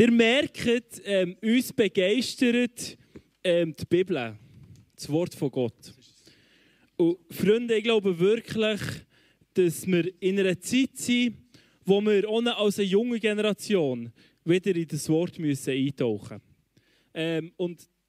Ihr merkt, ähm, uns begeistert ähm, die Bibel, das Wort von Gott. Und Freunde, ich glaube wirklich, dass wir in einer Zeit sind, wo wir ohne als eine junge Generation wieder in das Wort müssen eintauchen müssen. Ähm,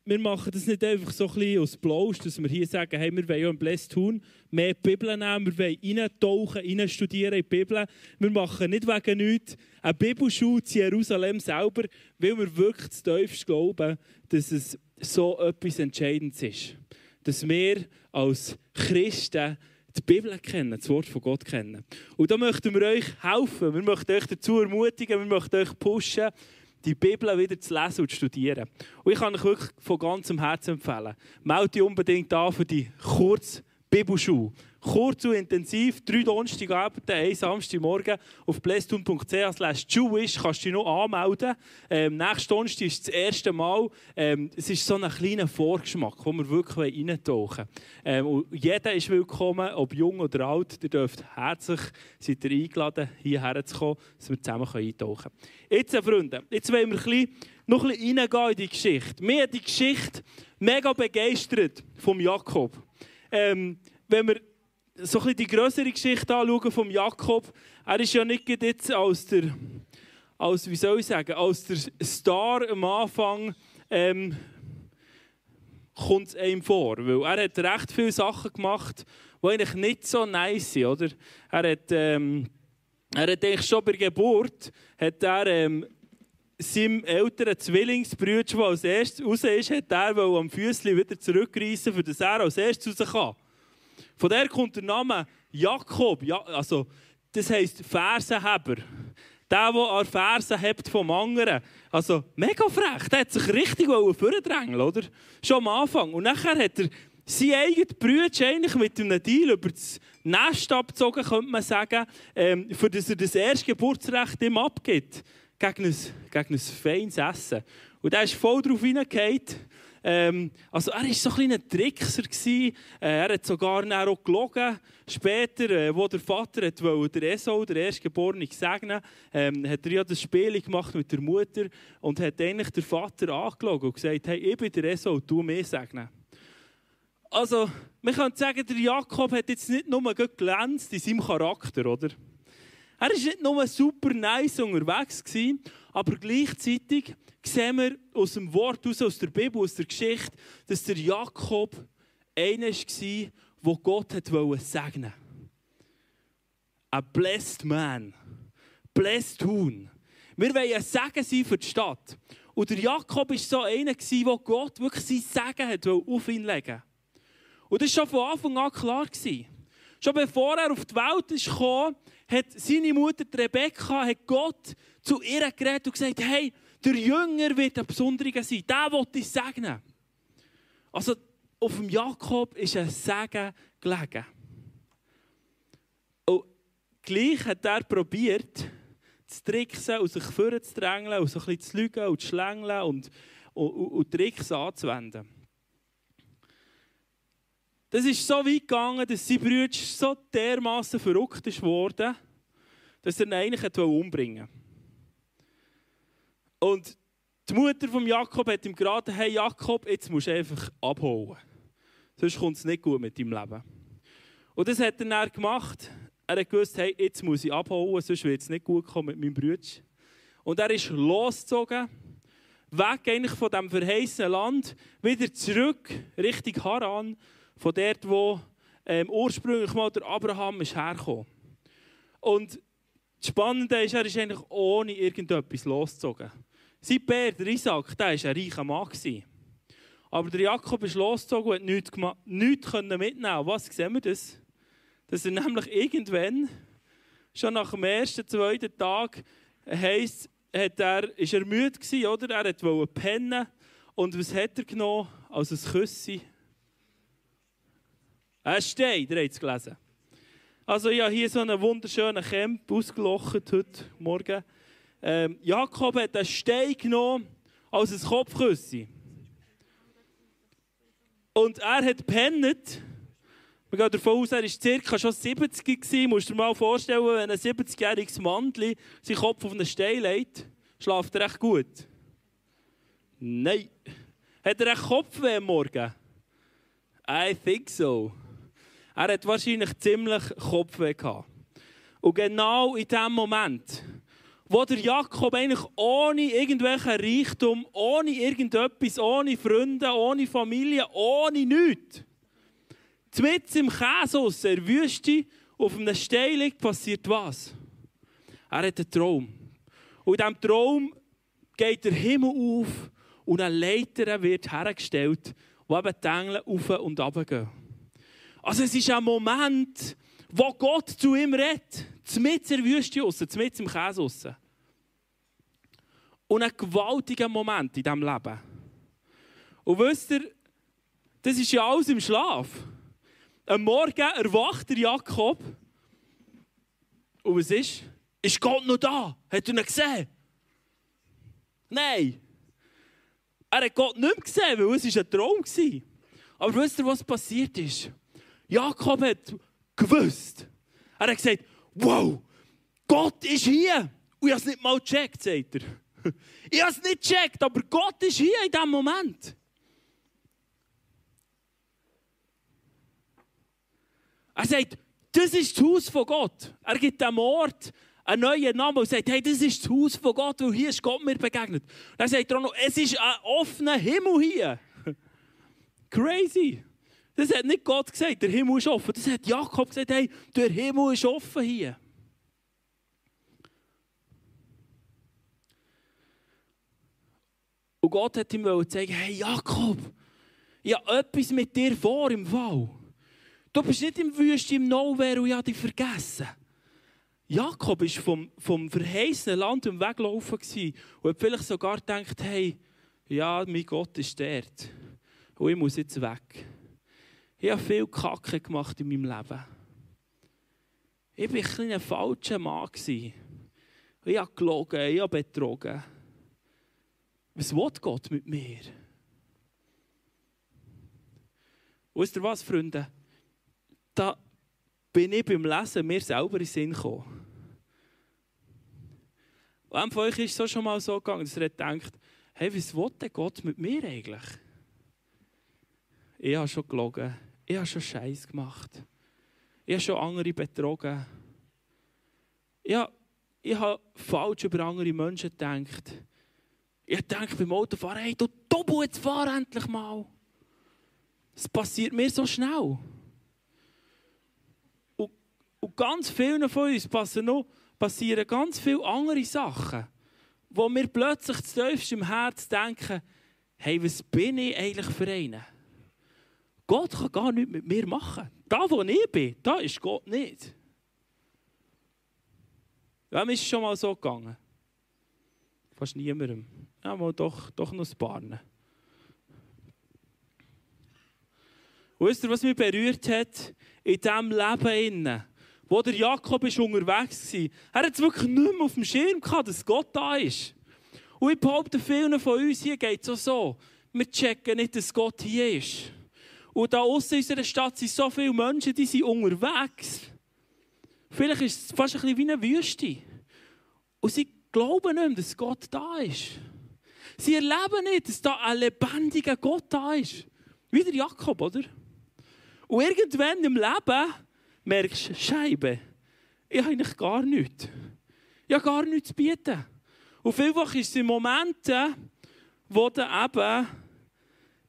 wir machen das nicht einfach so ein bisschen aus Blausch, dass wir hier sagen, hey, wir wollen ja ein Bless tun, mehr Bibel nehmen, wir wollen reintauchen, rein studieren in die Bibel. Wir machen nicht wegen nichts eine Bibelschule in Jerusalem selber, weil wir wirklich zu tiefst glauben, dass es so etwas Entscheidendes ist. Dass wir als Christen die Bibel kennen, das Wort von Gott kennen. Und da möchten wir euch helfen, wir möchten euch dazu ermutigen, wir möchten euch pushen, die Bibel wieder zu lesen und zu studieren. Und ich kann euch wirklich von ganzem Herzen empfehlen. Meldet dich unbedingt an für die Kurz Bibelschule. Kurz und intensiv, drei Donnerstagabende, ein Samstagmorgen auf blesstun.ch Jewish kannst du dich noch anmelden. Ähm, nächstes Donnerstag ist das erste Mal. Ähm, es ist so ein kleiner Vorgeschmack, wo wir wirklich reintauchen ähm, Jeder ist willkommen, ob jung oder alt. Ihr dürft herzlich seid ihr eingeladen, hierher zu kommen, dass wir zusammen eintauchen können. Jetzt, Freunde, jetzt wollen wir ein bisschen, noch ein bisschen reingehen in die Geschichte. Mir hat die Geschichte mega begeistert vom Jakob. Ähm, wenn wir so ein bisschen die größere Geschichte anschauen vom Jakob, er ist ja nicht jetzt als der, als, wie soll ich sagen, als der Star am Anfang ähm, kommt es einem vor, weil er hat recht viele Sachen gemacht, die eigentlich nicht so nice sind, oder? Er hat, ähm, er hat eigentlich schon bei Geburt, hat er ähm, seinem älteren Zwillingsbruder, der als erstes raus ist, hat er am Füßchen wieder zurückreißen, für das er als erstes raus kann. Von der kommt der Name Jakob, ja, also das heisst Fersenheber. Der, der an Fersen hebt vom anderen. Also mega frech, der hat sich richtig vordrängeln oder? Schon am Anfang. Und nachher hat er seinen eigenen Bruder eigentlich mit einem Deal über das Nest abgezogen, könnte man sagen, ähm, für das er das erste Geburtsrecht ihm abgibt. Gegen ein, gegen ein feines Essen. Und er ist voll darauf hineingehauen. Ähm, also er war so ein kleiner Trickser. Äh, er hat sogar auch gelogen. Später, äh, wo der Vater hat wollte, der Esau, der Erstgeborene, segnen ähm, hat er ja das Spiel gemacht mit der Mutter und hat eigentlich der Vater angelogen und gesagt, hey, ich bin der Esau, du mich segnen. Also, man könnte sagen, der Jakob hat jetzt nicht nur glänzt in seinem Charakter, oder? Er war nicht nur super nice unterwegs, gewesen, aber gleichzeitig sehen wir aus dem Wort, aus der Bibel, aus der Geschichte, dass der Jakob einer war, wo Gott wollte segnen. Ein blessed man. Blessed Huhn. Wir wollen ein Segen sein für die Stadt. Und der Jakob war so einer, der Gott wirklich sein Segen auf ihn legen wollte. Und das war schon von Anfang an klar. Schon bevor er auf die Welt kam, hat seine Mutter Rebekka hat Gott zu ihr geredet und gesagt, hey, der Jünger wird ein Besonderer sein, der will dich segnen. Also auf dem Jakob ist ein Segen gelegen. Und gleich hat er probiert, zu tricksen und sich vorzudrängeln und so ein bisschen zu lügen und zu schlängeln und, und, und, und Tricks anzuwenden. Das ist so weit gegangen, dass sein Bruder so dermaßen verrückt ist worden, dass er ihn eigentlich umbringen wollte. Und die Mutter von Jakob hat ihm geraten, hey Jakob, jetzt musst du einfach abhauen. Sonst kommt es nicht gut mit deinem Leben. Und das hat er dann gemacht. Er hat gewusst, hey, jetzt muss ich abhauen, sonst wird es nicht gut kommen mit meinem Bruder. Und er ist losgezogen, weg eigentlich von diesem verheißenen Land, wieder zurück Richtung Haran, von dort, wo ähm, ursprünglich mal der Abraham ist hergekommen. Und das Spannende ist, er ist eigentlich ohne irgendetwas losgezogen. Sein Bär, der Isaac, der war ein reicher Mann. Aber der Jakob ist losgezogen und hat nichts, nichts mitnehmen Was sehen wir das? Dass er nämlich irgendwann, schon nach dem ersten, zweiten Tag, heisst, hat er, ist er müde gewesen, oder? Er wollte pennen. Und was hat er genommen? Als ein Küssi. Ein Stein, ihr habt es gelesen. Also ich habe hier so einen wunderschönen Camp ausgelocht heute Morgen. Ähm, Jakob hat einen Stein genommen als ein Kopfküsse. Und er hat pennet. Wir gehen davon aus, er war circa schon 70 gewesen. Musst dir mal vorstellen, wenn ein 70-jähriges Mann seinen Kopf auf einen Stein legt. Schlaft er echt gut? Nein. Hat er echt Kopfweh am Morgen? I think so. Er hat wahrscheinlich ziemlich Kopfweh gehabt. Und genau in dem Moment, wo der Jakob eigentlich ohne irgendwelchen Reichtum, ohne irgendetwas, ohne Freunde, ohne Familie, ohne nichts, mitten im Käse aus der Wüste auf einem Stein liegt, passiert was? Er hat einen Traum. Und in diesem Traum geht der Himmel auf und eine Leiter wird hergestellt, wo eben die Engel auf und runter gehen. Also es ist ein Moment, wo Gott zu ihm redet. Mitten in der Wüste raus, mitten im Käse raus. Und ein gewaltiger Moment in diesem Leben. Und wisst ihr, das ist ja alles im Schlaf. Am Morgen erwacht der Jakob. Und was ist? Ist Gott noch da? Hat er ihn gesehen? Nein. Er hat Gott nicht mehr gesehen, weil es ein Traum war. Aber wisst ihr, was passiert ist? Jakob hat gewusst. Er hat gesagt, wow, Gott ist hier. Und ich habe es nicht mal gecheckt, sagt er. Ich habe es nicht gecheckt, aber Gott ist hier in diesem Moment. Er sagt, das ist das Haus von Gott. Er gibt dem Ort einen neuen Namen und sagt, hey, das ist das Haus von Gott, weil hier ist Gott mir begegnet. Und er sagt auch noch, es ist ein offener Himmel hier. Crazy. Das hat nicht Gott gesagt, der Himmel ist offen. Das hat Jakob gesagt, hey, der Himmel ist offen hier. Gott hat ihm sagen, hey Jakob, ich habe etwas mit dir vor im Fall. Du bist nicht im Wüste, im Nowhere und ich habe dich vergessen. Jakob war vom, vom verheißenen Land im Weglaufen und hat vielleicht sogar gedacht, hey, ja, mein Gott ist dort. Und ich muss jetzt weg. Ich habe viel Kacke gemacht in meinem Leben. Ich war ein, ein falscher Mann. Ich habe gelogen, ich habe betrogen. Was will Gott mit mir? Wisst ihr was, Freunde? Da bin ich beim Lesen mir selber in den Sinn gekommen. Wem von euch ist es schon mal so gegangen, dass er denkt, hey, was will Gott mit mir eigentlich? Ich habe schon gelogen, ich habe schon Scheiß gemacht, ich habe schon andere betrogen, ich habe, ich habe falsch über andere Menschen gedacht. Ich denke beim Autofahren, hey, du Tobu, jetzt fahr endlich mal. Es passiert mir so schnell. Und, und ganz vielen von uns passen noch, passieren ganz viele andere Sachen, wo wir plötzlich tiefst im Herz denken, hey, was bin ich eigentlich für einen? Gott kann gar nichts mit mir machen. Da, wo ich bin, da ist Gott nicht. Wem ist es schon mal so gegangen? Fast niemandem. Ja, mal doch, doch noch ein paar. wisst ihr, was mich berührt hat in diesem Leben? Wo der Jakob ist unterwegs war. Er hat es wirklich nicht mehr auf dem Schirm gehabt, dass Gott da ist. Und ich behaupte, vielen von uns hier geht es auch so. Wir checken nicht, dass Gott hier ist. Und da außen in unserer Stadt sind so viele Menschen, die sind unterwegs. Vielleicht ist es fast ein bisschen wie eine Wüste. Und sie glauben nicht dass Gott da ist. Sie erleben nicht, dass da ein lebendiger Gott da ist. Wie der Jakob, oder? Und irgendwann im Leben merkst du, Scheibe, ich habe eigentlich gar nichts. Ich habe gar nichts zu bieten. Und vielfach ist es in Momenten, wo du eben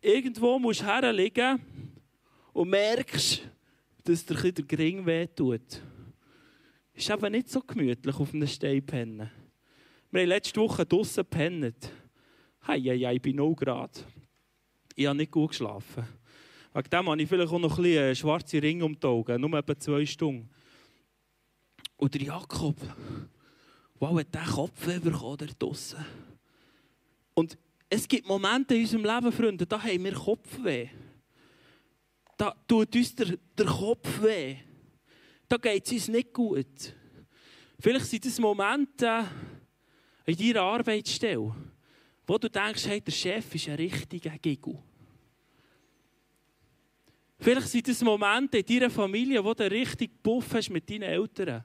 irgendwo musst herliegen und merkst, dass dir der Gring wehtut. Ist eben nicht so gemütlich auf einem Stein pennen. Wir haben letzte Woche draußen gepennt. Hei, hei, hei, bei 0 Grad. Ich habe nicht gut geschlafen. Wegen dem habe ich vielleicht auch noch ein bisschen schwarze Ringe um die Augen, nur etwa zwei Stunden. Und der Jakob, wow, hat der Kopf bekommen, der draussen. Und es gibt Momente in unserem Leben, Freunde, da haben wir Kopfweh. Da tut uns der, der Kopf weh. Da geht es uns nicht gut. Vielleicht sind das Momente in deiner Arbeitsstelle, wo du denkst, hey, der Chef ist ein richtiger Giggle. Vielleicht sind das Momente in deiner Familie, wo du richtig Puff hast mit deinen Eltern.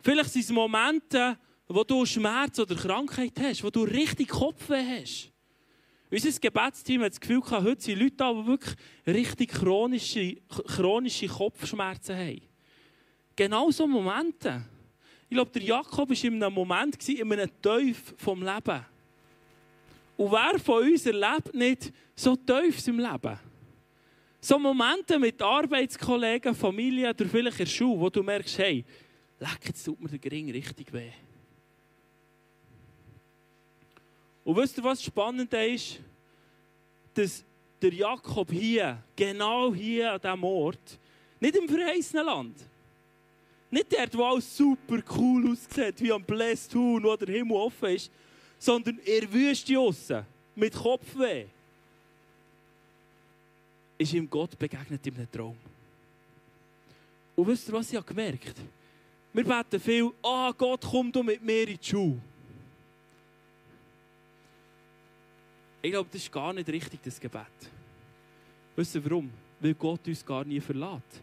Vielleicht sind es Momente, wo du Schmerz oder Krankheit hast, wo du richtig Kopfweh hast. Unser Gebetsteam hat das Gefühl gehabt, heute sind Leute da, die wirklich richtig chronische, chronische Kopfschmerzen haben. Genau so Momente. Ich glaube, der Jakob war in einem Moment, in einem Teuf vom Leben. Und wer von uns erlebt nicht so Teufels im Leben? So Momente mit Arbeitskollegen, Familie oder vielleicht in der Schule, wo du merkst, hey, leck, jetzt tut mir der Gring richtig weh. Und wisst ihr, was spannend ist? Dass der Jakob hier, genau hier an diesem Ort, nicht im verheißenen Land, nicht dort, wo alles super cool aussieht, wie am Blessed Huhn, wo der Himmel offen ist, sondern in der Wüste aussen, mit Kopfweh, ist ihm Gott begegnet in einem Traum. Und wisst ihr, was ich gemerkt habe? Wir beten viel, ah oh Gott, komm du mit mir in die Schule. Ich glaube, das ist gar nicht richtig, das Gebet. Wisst ihr warum? Weil Gott uns gar nie verlässt.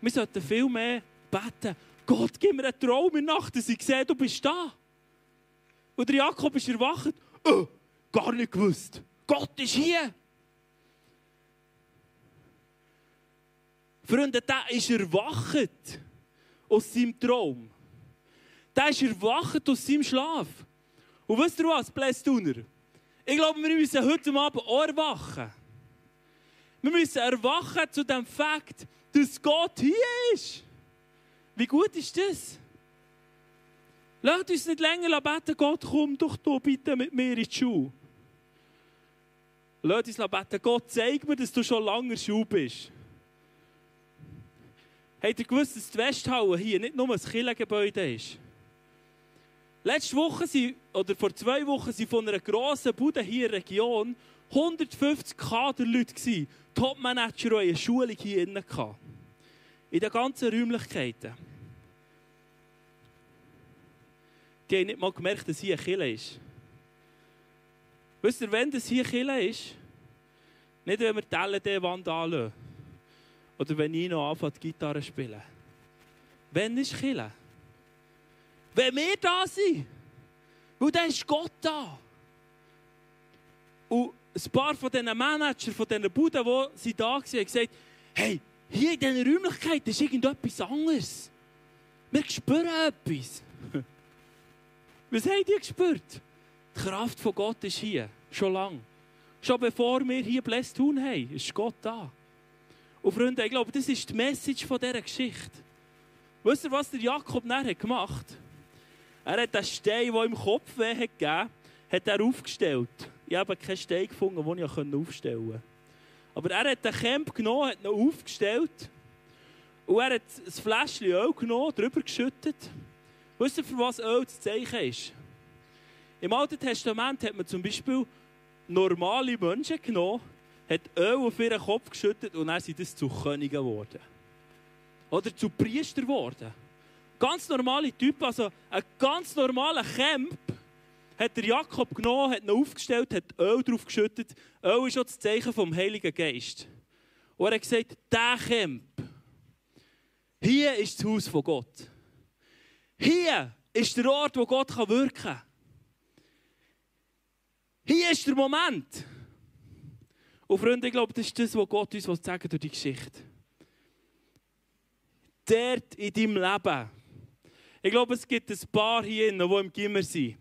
Wir sollten viel mehr beten, Gott, gib mir einen Traum in Nacht, dass ich sehe, du bist da. Und der Jakob ist erwacht. Oh, gar nicht gewusst. Gott ist hier. Freunde, der ist erwacht aus seinem Traum. Der ist erwacht aus seinem Schlaf. Und wisst ihr was, Blästuner? Ich glaube, wir müssen heute Abend auch erwachen. Wir müssen erwachen zu dem Fakt, dass Gott hier ist. Wie gut ist das? Lasst uns nicht länger beten, Gott, komm doch du bitte mit mir in die Schule. Lasst uns beten, Gott, zeig mir, dass du schon lange in Schule bist. Habt ihr gewusst, dass die Westhalle hier nicht nur ein Kirchengebäude ist? Letzte Woche, sind, oder vor zwei Wochen, waren von einer grossen Bude hier in der Region 150 Kaderleute, Top-Manager, die eine Schulung hier innen hatten. In den ganzen Räumlichkeiten. Die haben nicht mal gemerkt, dass hier ein Kille ist. Wisst ihr, wenn das hier Kille ist? Nicht, wenn wir die LED-Wand anschauen. Oder wenn ich noch anfange, die Gitarre zu spielen. Wenn ist Kille? Wenn wir da sind. Weil dann ist Gott da. Und ein paar von diesen Managern, von diesen Buden, die da waren, haben gesagt, hey, hier in diesen Räumlichkeiten ist irgendetwas anderes. Wir spüren etwas. Was habt ihr gespürt? Die Kraft von Gott ist hier, schon lange. Schon bevor wir hier Blessed tun haben, ist Gott da. Und Freunde, ich glaube, das ist die Message von dieser Geschichte. Wisst ihr, was der Jakob nachher gemacht hat? Er hat den Stein, der im Kopf weh hat gegeben hat er aufgestellt. Ich habe keinen Stein gefunden, den ich aufstellen konnte. Aber er hat den Camp genommen, hat ihn aufgestellt. Und er hat ein Fläschchen Öl genommen, drüber geschüttet. Wisst ihr, für was Öl das Zeichen ist? Im Alten Testament hat man zum Beispiel normale Menschen genommen, hat Öl auf ihren Kopf geschüttet und dann sind das zu Königen geworden. Oder zu Priester geworden. Ganz normale Typen, also ein ganz normaler Camp, hat der Jakob genommen, hat ihn aufgestellt, hat Öl drauf geschüttet. Öl ist auch das Zeichen vom Heiligen Geist. Und er hat gesagt, der Camp, hier ist das Haus von Gott. Hier ist der Ort, wo Gott wirken kann. Hier ist der Moment. Und Freunde, ich glaube, das ist das, was Gott uns sagen durch die Geschichte. Dort in deinem Leben. Ich glaube, es gibt ein paar hier, die im Gimmer sind,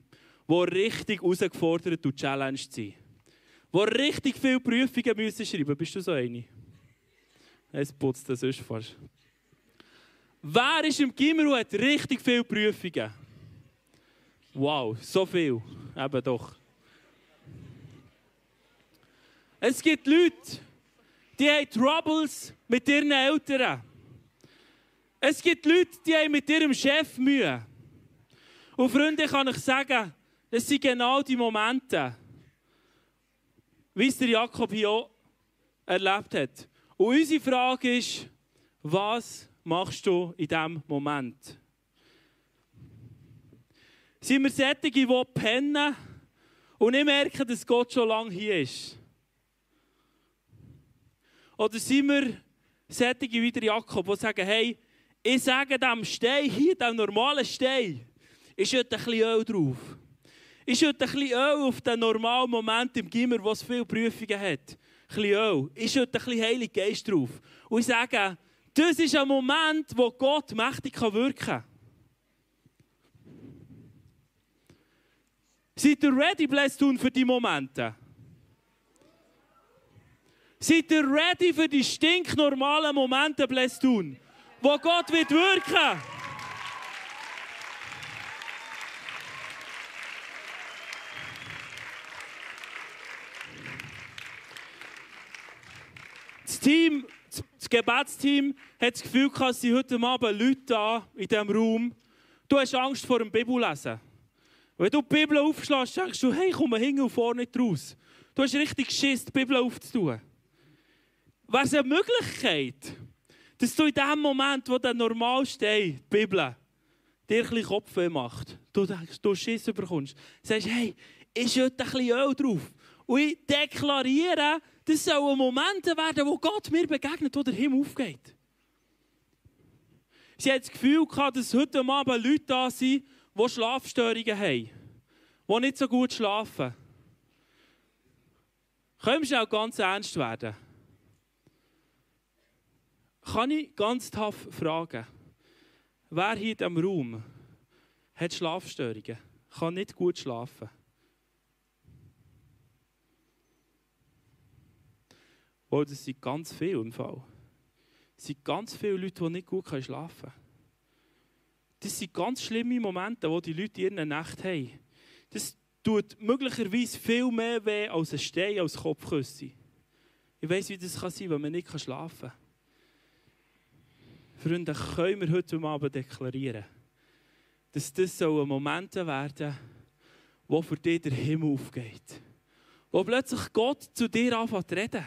die richtig herausgefordert und challenged sind. Die richtig viele Prüfungen müssen schreiben Bist du so eine? Es putzt das sonst fast. Wer ist im Gimmer und hat richtig viele Prüfungen? Wow, so viel. Eben doch. Es gibt Leute, die haben Troubles mit ihren Eltern. Es gibt Leute, die haben mit ihrem Chef Mühe. Und Freunde, kann ich sagen, das sind genau die Momente, wie es der Jakob hier auch erlebt hat. Und unsere Frage ist, was machst du in diesem Moment? Sind wir solche, die pennen und nicht merken, dass Gott schon lange hier ist? Oder sind wir solche wie der Jakob, die sagen, hey, ich sage dem Stein hier, dem normalen Stein, Ich schütte ein bisschen Öl drauf. Ich schütte ein bisschen Öl auf den normalen Moment im Gimmer, wo es viele Prüfungen hat. Ein bisschen Öl. Ich schütte ein bisschen Heilig Geist drauf. Und ich sage, das ist ein Moment, wo Gott mächtig wirken kann. Seid ihr ready, Blästun, für die Momente? Seid ihr ready für die stinknormalen Momente, Blästun, wo Gott wird wirken? Das Team, das Gebetsteam hat das Gefühl, dass sie heute Abend Leute da in diesem Raum. Du hast Angst vor dem Bibellesen. Wenn du die Bibel aufschlägst, denkst du, hey, komm hinten und vorne nicht raus. Du hast richtig Schiss, die Bibel aufzutun. Wäre es eine Möglichkeit, dass du in dem Moment, wo du normal stehst, die Bibel, dir ein bisschen Kopfweh macht, du denkst, du Schiss bekommst, sagst, hey, ich schütte ein bisschen Öl drauf. Und ich deklariere, das sollen Momente werden, wo Gott mir begegnet, wo der Himmel aufgeht. Sie hat das Gefühl gehabt, dass heute Abend Leute da sind, die Schlafstörungen haben, die nicht so gut schlafen. Können wir auch ganz ernst werden? Kann ich ganz tough fragen, wer hier in diesem Raum hat Schlafstörungen, kann nicht gut schlafen? Oh, das sind ganz viele im Fall. Es sind ganz viele Leute, die nicht gut schlafen können. Das sind ganz schlimme Momente, die die Leute in ihren Nächten haben. Das tut möglicherweise viel mehr weh als ein Stein, als Kopfküsse. Ich weiß, wie das kann sein, wenn man nicht schlafen kann. Freunde, können wir heute Abend deklarieren, dass das so Momente werden, wo für dich der Himmel aufgeht. Wo plötzlich Gott zu dir anfängt zu reden.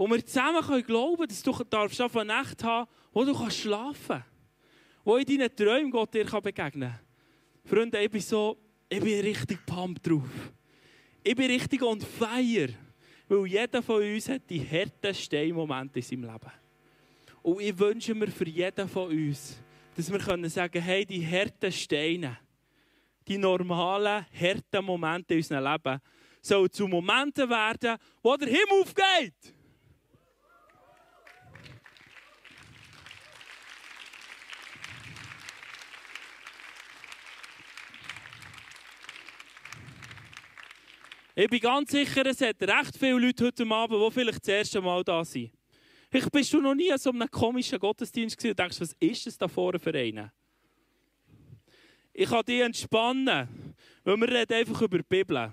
Und wir zusammen können glauben, dass du darfst eine Nacht haben, wo du kannst schlafen kannst wo in deinen Träumen Gott dir begegnen kann. Freunde, ich bin so, ich bin richtig pumped drauf. Ich bin richtig on fire. Weil jeder von uns hat die härtesten Momente in seinem Leben. Und ich wünsche mir für jeden von uns, dass wir können sagen, hey, die harten Steine, die normalen, harten Momente in unserem Leben, sollen zu Momenten werden, wo der Himmel aufgeht. Ich bin ganz sicher, es hat recht viele Leute heute Abend, die vielleicht das erste Mal da sind. Vielleicht bist du noch nie an so einem komischen Gottesdienst gewesen und denkst, was ist das da vorne für einen? Ich kann dich entspannen, weil wir reden einfach über die Bibel.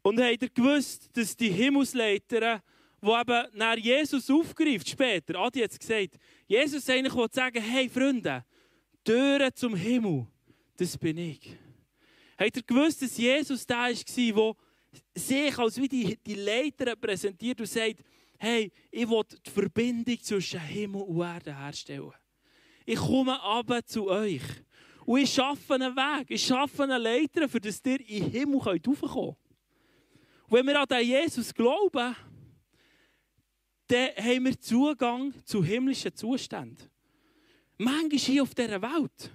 Und habt ihr gewusst, dass die Himmelsleiter, die eben nach Jesus aufgreift, später, Adi hat es gesagt, Jesus eigentlich will sagen, hey Freunde, Türen zum Himmel, das bin ich. Habt ihr gewusst, dass Jesus da war, der sich als wie die, die Leiter präsentiert und sagt, hey, ich will die Verbindung zwischen Himmel und Erde herstellen. Ich komme aber zu euch. Und ich schaffe einen Weg, ich schaffe eine Leiter, für das ihr in den Himmel raufkommen könnt. Wenn wir an den Jesus glauben, dann haben wir Zugang zu himmlischen Zuständen. Manchmal hier auf dieser Welt.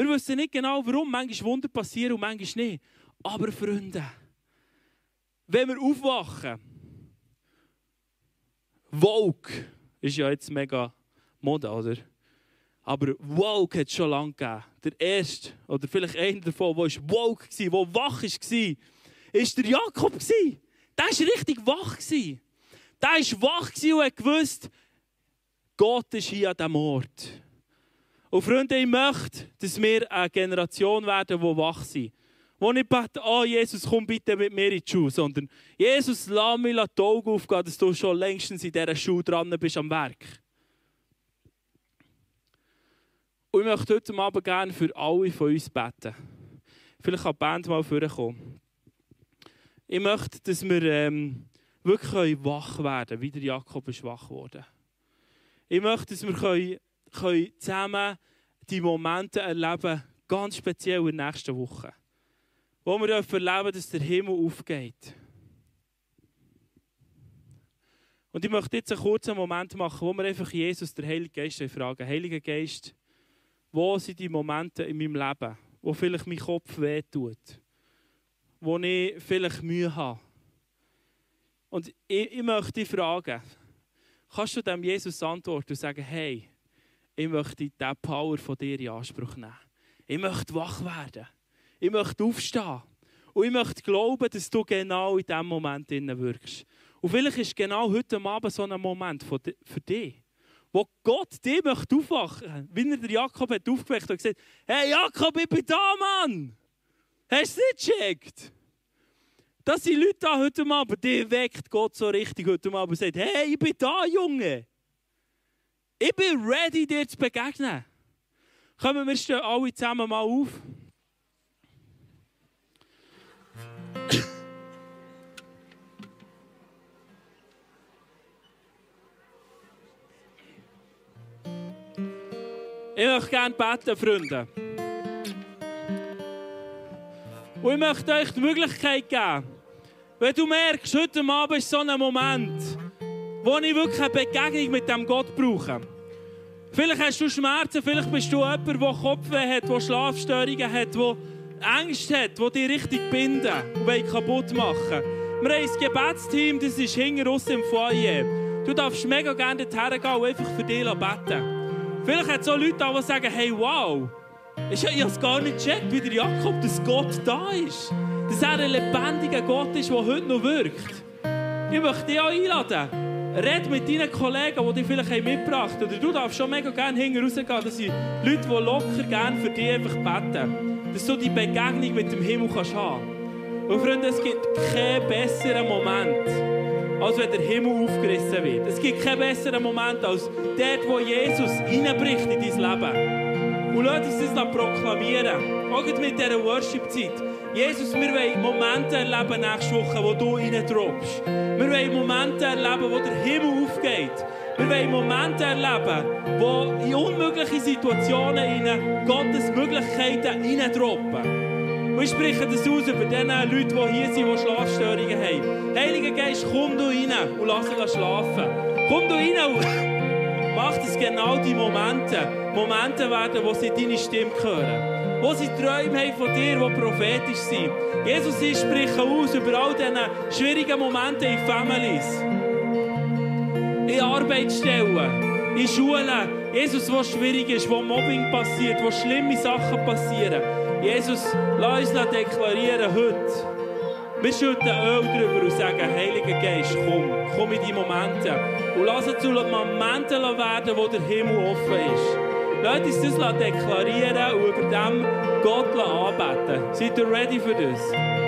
Wir wissen nicht genau warum. Manchmal Wunder passieren und manchmal nicht. Aber Freunde, wenn wir aufwachen, Vogue ist ja jetzt mega Mode, oder? Aber Woke hat es schon lange gegeben. Der erste, oder vielleicht einer davon, der Woke war, der wach war, war der Jakob. Der war richtig wach. Der war wach und hat gewusst, Gott ist hier an diesem Ort. Und Freunde, ich möchte, dass wir eine Generation werden, die wach sind. Wo nicht bete, oh Jesus, komm bitte mit mir in die Schule, sondern Jesus, lass mich die Augen aufgehen, dass du schon längstens in dieser Schule dran bist am Werk. Und ich möchte heute Abend gerne für alle von uns beten. Vielleicht kann die Band mal vorkommen. Ich möchte, dass wir ähm, wirklich wach werden können, wie der Jakob ist wach geworden. Ich möchte, dass wir können können zusammen die Momente erleben, ganz speziell in der nächsten Woche. Wo wir erleben, dass der Himmel aufgeht. Und ich möchte jetzt einen kurzen Moment machen, wo wir einfach Jesus, der Heilige Geist, fragen. Heiliger Geist, wo sind die Momente in meinem Leben, wo vielleicht mein Kopf wehtut, wo ich vielleicht Mühe habe. Und ich, ich möchte dich fragen, kannst du dem Jesus antworten und sagen, hey, ich möchte diese Power von dir in Anspruch nehmen. Ich möchte wach werden. Ich möchte aufstehen. Und ich möchte glauben, dass du genau in diesem Moment wirkst. Und vielleicht ist genau heute Abend so ein Moment für dich, wo Gott dich möchte aufwachen Wie er Jakob hat aufgeweckt und gesagt hey Jakob, ich bin da, Mann! Hast du es nicht gecheckt? Das sind Leute da heute Abend, die weckt Gott so richtig heute Abend und sagt, hey, ich bin da, Junge! Ich bin ready, dir zu begegnen. Kommen wir stehen alle zusammen mal auf. Ich möchte gerne beten, Freunde. Und ich möchte euch die Möglichkeit geben, wenn du merkst, heute Abend ist so ein Moment, wo ich wirklich eine Begegnung mit dem Gott brauche. Vielleicht hast du Schmerzen, vielleicht bist du jemand, der Kopfweh hat, der Schlafstörungen hat, der Ängste hat, die dich richtig binden und kaputt machen Wir haben ein Gebetsteam, das ist hinter uns im Foyer. Du darfst mega gerne dorthin gehen und einfach für dich beten. Vielleicht hat es auch Leute die sagen, hey, wow, ich habe es gar nicht gecheckt, wie der Jakob, dass Gott da ist. Dass er ein lebendiger Gott ist, der heute noch wirkt. Ich möchte dich auch einladen. Red mit deinen Kollegen, die dich vielleicht mitgebracht haben. Oder du darfst schon mega gerne hinten rausgehen. Das sind Leute, die locker gerne für dich einfach beten. Dass du die Begegnung mit dem Himmel kannst haben Und Freunde, es gibt keinen besseren Moment, als wenn der Himmel aufgerissen wird. Es gibt keinen besseren Moment als dort, wo Jesus reinbricht in dein Leben. Und lass uns das proklamieren. Auch mit dieser Worship-Zeit. Jesus, wir wollen Momente erleben nächste Woche, wo du reintropfst. Wir wollen Momente erleben, wo der Himmel aufgeht. Wir wollen Momente erleben, wo in unmögliche Situationen Gottes Möglichkeiten reintropfen. Und ich spreche das aus über die Leute, die hier sind, die Schlafstörungen haben. Heiliger Geist, komm du rein und lass sie schlafen. Komm du rein und mach das genau die Momente. Momente werden, wo sie deine Stimme hören. Wo sie Träume haben von dir, die prophetisch sind. Jesus, ich spreche aus über all diese schwierigen Momente in Families. In Arbeitsstellen, in Schulen. Jesus, wo schwierig ist, wo Mobbing passiert, wo schlimme Sachen passieren. Jesus, lass uns deklarieren heute. Wir schütten Öl drüber und sagen, Heiliger Geist, komm, komm in die Momente. Und lass uns zu Momenten werden, wo der Himmel offen ist. Lass uns das deklarieren und über dem Gott anbeten. Seid ihr ready für das?